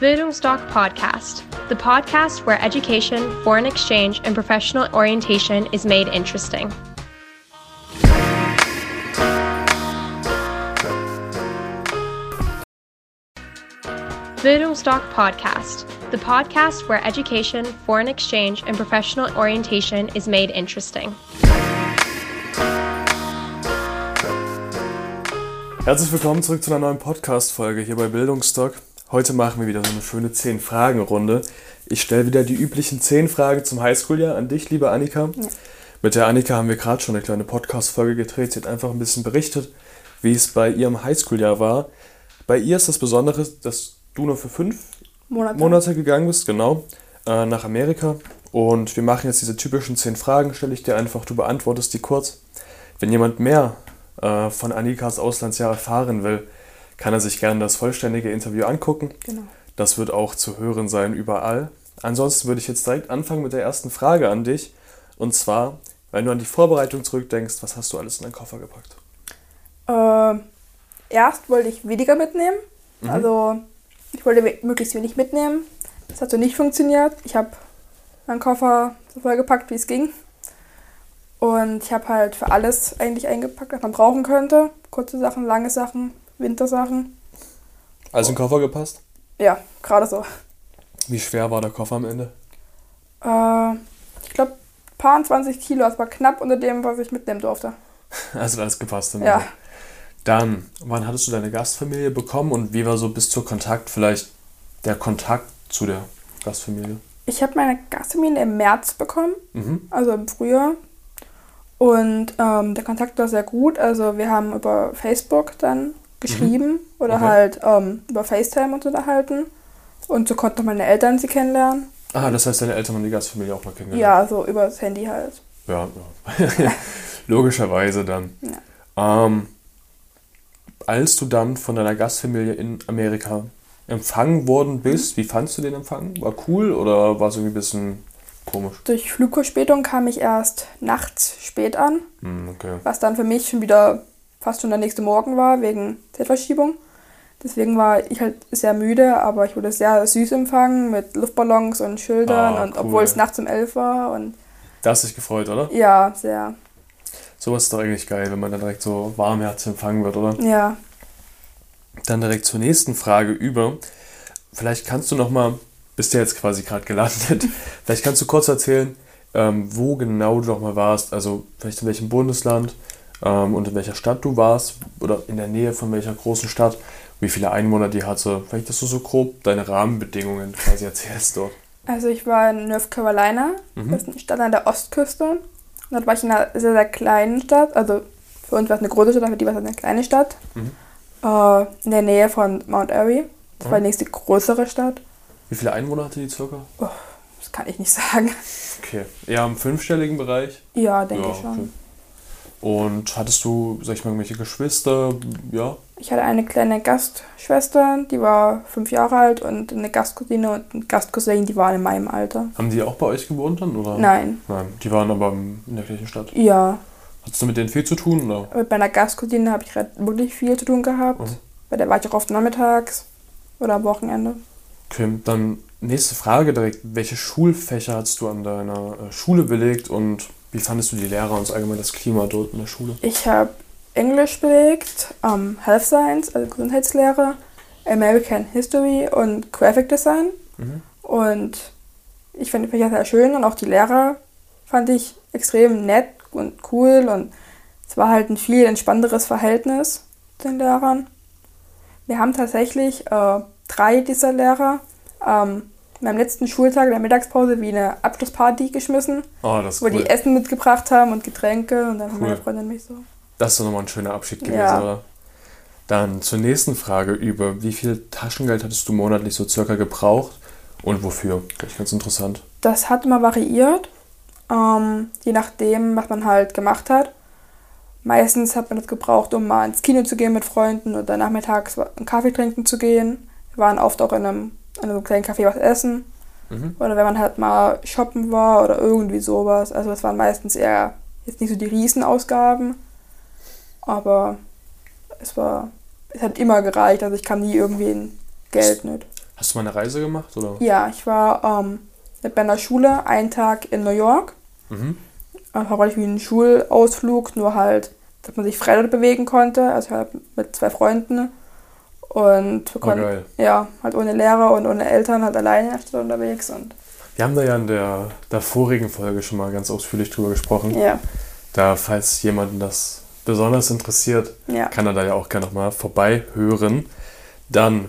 Bildungsdoc Podcast, the podcast where education, foreign exchange, and professional orientation is made interesting. Bildungsdoc Podcast, the podcast where education, foreign exchange, and professional orientation is made interesting. Herzlich willkommen zurück zu einer neuen Podcast-Folge hier bei Bildungsdoc. Heute machen wir wieder so eine schöne 10-Fragen-Runde. Ich stelle wieder die üblichen 10 Fragen zum Highschool-Jahr an dich, liebe Annika. Ja. Mit der Annika haben wir gerade schon eine kleine Podcast-Folge gedreht. Sie hat einfach ein bisschen berichtet, wie es bei ihrem Highschool-Jahr war. Bei ihr ist das Besondere, dass du nur für fünf Monate, Monate gegangen bist, genau, äh, nach Amerika. Und wir machen jetzt diese typischen 10 Fragen, stelle ich dir einfach, du beantwortest die kurz. Wenn jemand mehr äh, von Annikas Auslandsjahr erfahren will, kann er sich gerne das vollständige Interview angucken. Genau. Das wird auch zu hören sein überall. Ansonsten würde ich jetzt direkt anfangen mit der ersten Frage an dich. Und zwar, wenn du an die Vorbereitung zurückdenkst, was hast du alles in deinen Koffer gepackt? Äh, erst wollte ich weniger mitnehmen. Mhm. Also ich wollte möglichst wenig mitnehmen. Das hat so nicht funktioniert. Ich habe meinen Koffer so voll gepackt, wie es ging. Und ich habe halt für alles eigentlich eingepackt, was man brauchen könnte. Kurze Sachen, lange Sachen, Wintersachen. Alles in den Koffer gepasst? Ja, gerade so. Wie schwer war der Koffer am Ende? Äh, ich glaube, paar 20 Kilo. Das war knapp unter dem, was ich mitnehmen durfte. Also alles gepasst. Ja. Dann, wann hattest du deine Gastfamilie bekommen und wie war so bis zur Kontakt, vielleicht der Kontakt zu der Gastfamilie? Ich habe meine Gastfamilie im März bekommen, mhm. also im Frühjahr. Und ähm, der Kontakt war sehr gut. Also wir haben über Facebook dann geschrieben mhm. oder okay. halt ähm, über FaceTime uns unterhalten. Und so konnten meine Eltern sie kennenlernen. Ah, das heißt, deine Eltern haben die Gastfamilie auch mal kennengelernt? Ja, so über das Handy halt. Ja, ja. logischerweise dann. Ja. Ähm, als du dann von deiner Gastfamilie in Amerika empfangen worden bist, mhm. wie fandest du den Empfang? War cool oder war es irgendwie ein bisschen komisch? Durch Flugverspätung kam ich erst nachts spät an, mhm, okay. was dann für mich schon wieder fast schon der nächste Morgen war, wegen Zeitverschiebung. Deswegen war ich halt sehr müde, aber ich wurde sehr süß empfangen mit Luftballons und Schildern ah, und cool. obwohl es nachts um elf war. Und da hast du dich gefreut, oder? Ja, sehr. Sowas ist doch eigentlich geil, wenn man dann direkt so warmherzig empfangen wird, oder? Ja. Dann direkt zur nächsten Frage über. Vielleicht kannst du noch mal, bist du jetzt quasi gerade gelandet, vielleicht kannst du kurz erzählen, ähm, wo genau du noch mal warst, also vielleicht in welchem Bundesland ähm, und in welcher Stadt du warst oder in der Nähe von welcher großen Stadt, wie viele Einwohner die hatte. Vielleicht, dass du so grob deine Rahmenbedingungen quasi erzählst dort. Also ich war in North Carolina, mhm. das ist eine Stadt an der Ostküste. Und dort war ich in einer sehr, sehr kleinen Stadt. Also für uns war es eine große Stadt, aber für die war es eine kleine Stadt. Mhm. Äh, in der Nähe von Mount Airy. Das mhm. war die nächste größere Stadt. Wie viele Einwohner hatte die circa? Oh, das kann ich nicht sagen. Okay. Eher im fünfstelligen Bereich? Ja, denke ja, ich schon. Okay. Und hattest du, sag ich mal, irgendwelche Geschwister? Ja? Ich hatte eine kleine Gastschwester, die war fünf Jahre alt und eine Gastcousine und ein Gastcousin, die waren in meinem Alter. Haben die auch bei euch gewohnt dann? Oder? Nein. Nein, die waren aber in der gleichen Stadt? Ja. Hattest du mit denen viel zu tun? Oder? Mit meiner Gastcousine habe ich wirklich viel zu tun gehabt. Mhm. Bei der war ich auch oft nachmittags oder am Wochenende. Okay, dann nächste Frage direkt. Welche Schulfächer hast du an deiner äh, Schule belegt und wie fandest du die Lehrer und allgemein das Klima dort in der Schule? Ich habe Englisch belegt, um, Health Science, also Gesundheitslehre, American History und Graphic Design. Mhm. Und ich fand die Fächer sehr schön und auch die Lehrer fand ich extrem nett und cool und es war halt ein viel entspannteres Verhältnis den Lehrern. Wir haben tatsächlich äh, drei dieser Lehrer ähm, meinem letzten Schultag in der Mittagspause wie eine Abschlussparty geschmissen. Oh, das wo cool. die Essen mitgebracht haben und Getränke und dann cool. meine Freundin mich so. Das ist doch nochmal ein schöner Abschied gewesen, ja. oder? Dann zur nächsten Frage über, wie viel Taschengeld hattest du monatlich so circa gebraucht und wofür? Vielleicht ganz interessant. Das hat immer variiert, ähm, je nachdem, was man halt gemacht hat. Meistens hat man das gebraucht, um mal ins Kino zu gehen mit Freunden oder nachmittags einen Kaffee trinken zu gehen. Wir waren oft auch in einem in einem kleinen Café was essen. Mhm. Oder wenn man halt mal shoppen war oder irgendwie sowas. Also das waren meistens eher jetzt nicht so die Riesenausgaben. Aber es war, es hat immer gereicht. Also ich kam nie irgendwie in Geld nicht. Hast du mal eine Reise gemacht? Oder? Ja, ich war ähm, mit meiner Schule einen Tag in New York. Mhm. Einfach weil ich wie ein Schulausflug, nur halt, dass man sich frei dort bewegen konnte. Also halt mit zwei Freunden. Und wir Oh, konnten, geil. ja, halt ohne Lehrer und ohne Eltern, halt alleine unterwegs. Und Wir haben da ja in der, der vorigen Folge schon mal ganz ausführlich drüber gesprochen. ja, Da, falls jemanden das besonders interessiert, ja. kann er da ja auch gerne nochmal vorbei hören. Dann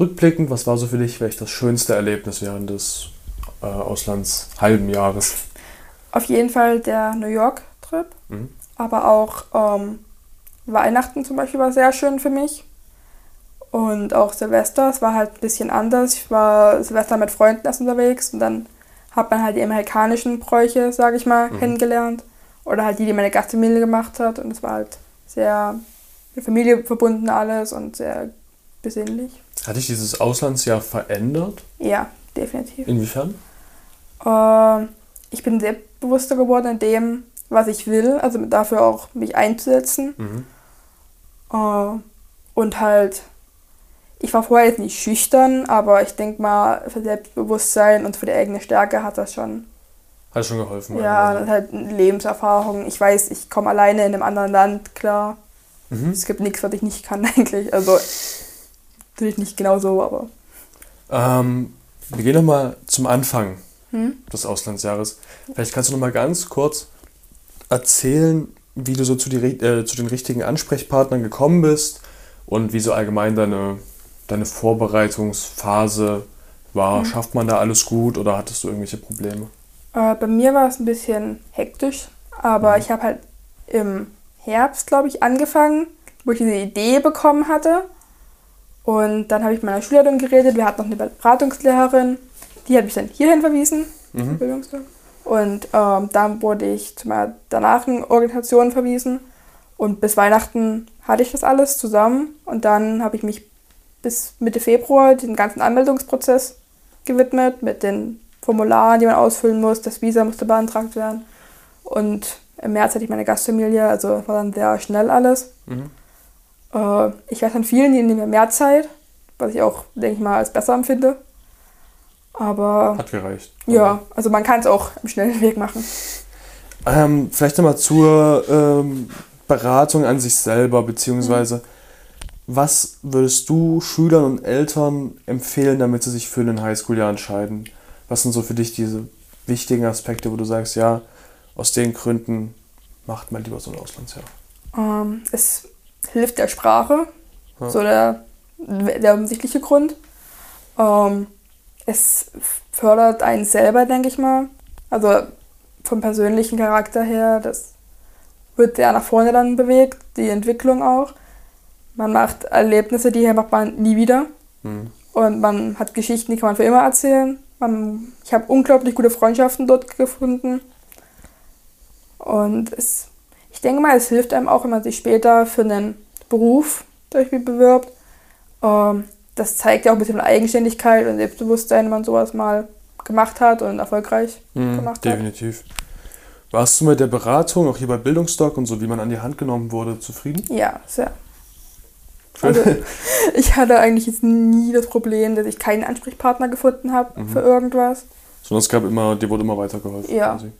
rückblickend, was war so für dich vielleicht das schönste Erlebnis während des äh, Auslands halben Jahres? Auf jeden Fall der New York-Trip. Mhm. Aber auch ähm, Weihnachten zum Beispiel war sehr schön für mich. Und auch Silvester, es war halt ein bisschen anders. Ich war Silvester mit Freunden erst unterwegs und dann hat man halt die amerikanischen Bräuche, sage ich mal, Mhm. kennengelernt. Oder halt die, die meine Gastfamilie gemacht hat. Und es war halt sehr mit Familie verbunden alles und sehr besinnlich. Hat dich dieses Auslandsjahr verändert? Ja, definitiv. Inwiefern? Ähm, ich bin selbstbewusster geworden in dem, was ich will, also dafür auch mich einzusetzen. Mhm. Äh, und halt, ich war vorher jetzt nicht schüchtern, aber ich denke mal, für Selbstbewusstsein und für die eigene Stärke hat das schon, Hat schon geholfen. ja, das ist halt eine Lebenserfahrung. Ich weiß, ich komme alleine in einem anderen Land, klar. Mhm. Es gibt nichts, was ich nicht kann eigentlich. Also, natürlich nicht genau so, aber. Ähm, wir gehen nochmal zum Anfang Hm? des Auslandsjahres. Vielleicht kannst du nochmal ganz kurz erzählen, wie du so zu, die, äh, zu den richtigen Ansprechpartnern gekommen bist und wie so allgemein deine, deine Vorbereitungsphase war. Schafft man da alles gut oder hattest du irgendwelche Probleme? Äh, bei mir war es ein bisschen hektisch, aber Mhm. ich habe halt im Herbst, glaube ich, angefangen, wo ich diese Idee bekommen hatte. Und dann habe ich mit meiner Schulleitung geredet. Wir hatten noch eine Beratungslehrerin, die hat mich dann hierhin verwiesen. Mhm. Und ähm, dann wurde ich zu meiner danach Organisation verwiesen. Und bis Weihnachten hatte ich das alles zusammen. Und dann habe ich mich bis Mitte Februar den ganzen Anmeldungsprozess gewidmet mit den Formularen, die man ausfüllen muss. Das Visa musste beantragt werden. Und im März hatte ich meine Gastfamilie, also war dann sehr schnell alles. Mhm. Äh, ich weiß von vielen, die nehmen mir mehr Zeit, was ich auch, denke ich mal, als besser empfinde. Aber Hat gereicht. ja, also man kann es auch im schnellen Weg machen. Ähm, vielleicht nochmal zur ähm, Beratung an sich selber, beziehungsweise was würdest du Schülern und Eltern empfehlen, damit sie sich für ein Highschool-Jahr entscheiden? Was sind so für dich diese wichtigen Aspekte, wo du sagst, ja, aus den Gründen macht man lieber so ein Auslandsjahr? Ähm, es hilft der Sprache, Ja. so der, der offensichtliche Grund. Ähm, es fördert einen selber, denke ich mal. Also vom persönlichen Charakter her, das wird sehr nach vorne dann bewegt, die Entwicklung auch. Man macht Erlebnisse, die hier macht man nie wieder. Hm. Und man hat Geschichten, die kann man für immer erzählen. Man, ich habe unglaublich gute Freundschaften dort gefunden. Und es, ich denke mal, es hilft einem auch, wenn man sich später für einen Beruf zum Beispiel bewirbt. Ähm, das zeigt ja auch ein bisschen Eigenständigkeit und Selbstbewusstsein, wenn man sowas mal gemacht hat und erfolgreich Hm, gemacht hat. definitiv. Warst du mit der Beratung, auch hier bei Bildungsdoc und so, wie man an die Hand genommen wurde, zufrieden? Ja, sehr. Also, ich hatte eigentlich jetzt nie das Problem, dass ich keinen Ansprechpartner gefunden habe Mhm. für irgendwas. Sondern es gab immer, dir wurde immer weitergeholfen. Ja. quasi.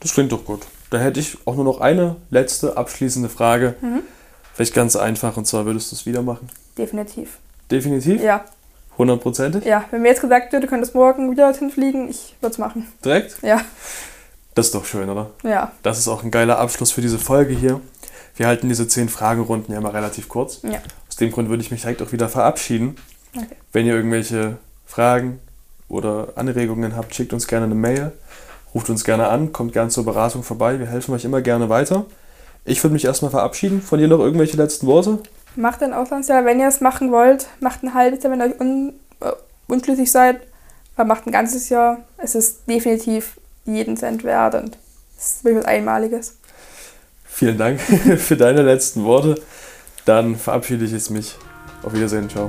Das klingt doch gut. Da hätte ich auch nur noch eine letzte abschließende Frage. Mhm. Vielleicht ganz einfach, und zwar würdest du es wieder machen? Definitiv. Definitiv? Ja, Hundertprozentig? ja. Wenn mir jetzt gesagt wird, du könntest morgen wieder dorthin fliegen, ich würde es machen. Direkt? Ja, Das ist doch schön, oder? ja, Das ist auch ein geiler Abschluss für diese Folge hier. Wir halten diese zehn Fragerunden ja immer relativ kurz. ja. Aus dem Grund würde ich mich direkt auch wieder verabschieden. Okay. Wenn ihr irgendwelche Fragen oder Anregungen habt, schickt uns gerne eine Mail, ruft uns gerne an, kommt gerne zur Beratung vorbei. Wir helfen euch immer gerne weiter. Ich würde mich erstmal verabschieden. Von dir noch irgendwelche letzten Worte? Macht ein Auslandsjahr, wenn ihr es machen wollt. Macht ein halbes Jahr, wenn ihr euch un, äh, unschlüssig seid. Aber macht ein ganzes Jahr. Es ist definitiv jeden Cent wert und es ist wirklich was Einmaliges. Vielen Dank für deine letzten Worte. Dann verabschiede ich jetzt mich. Auf Wiedersehen. Ciao.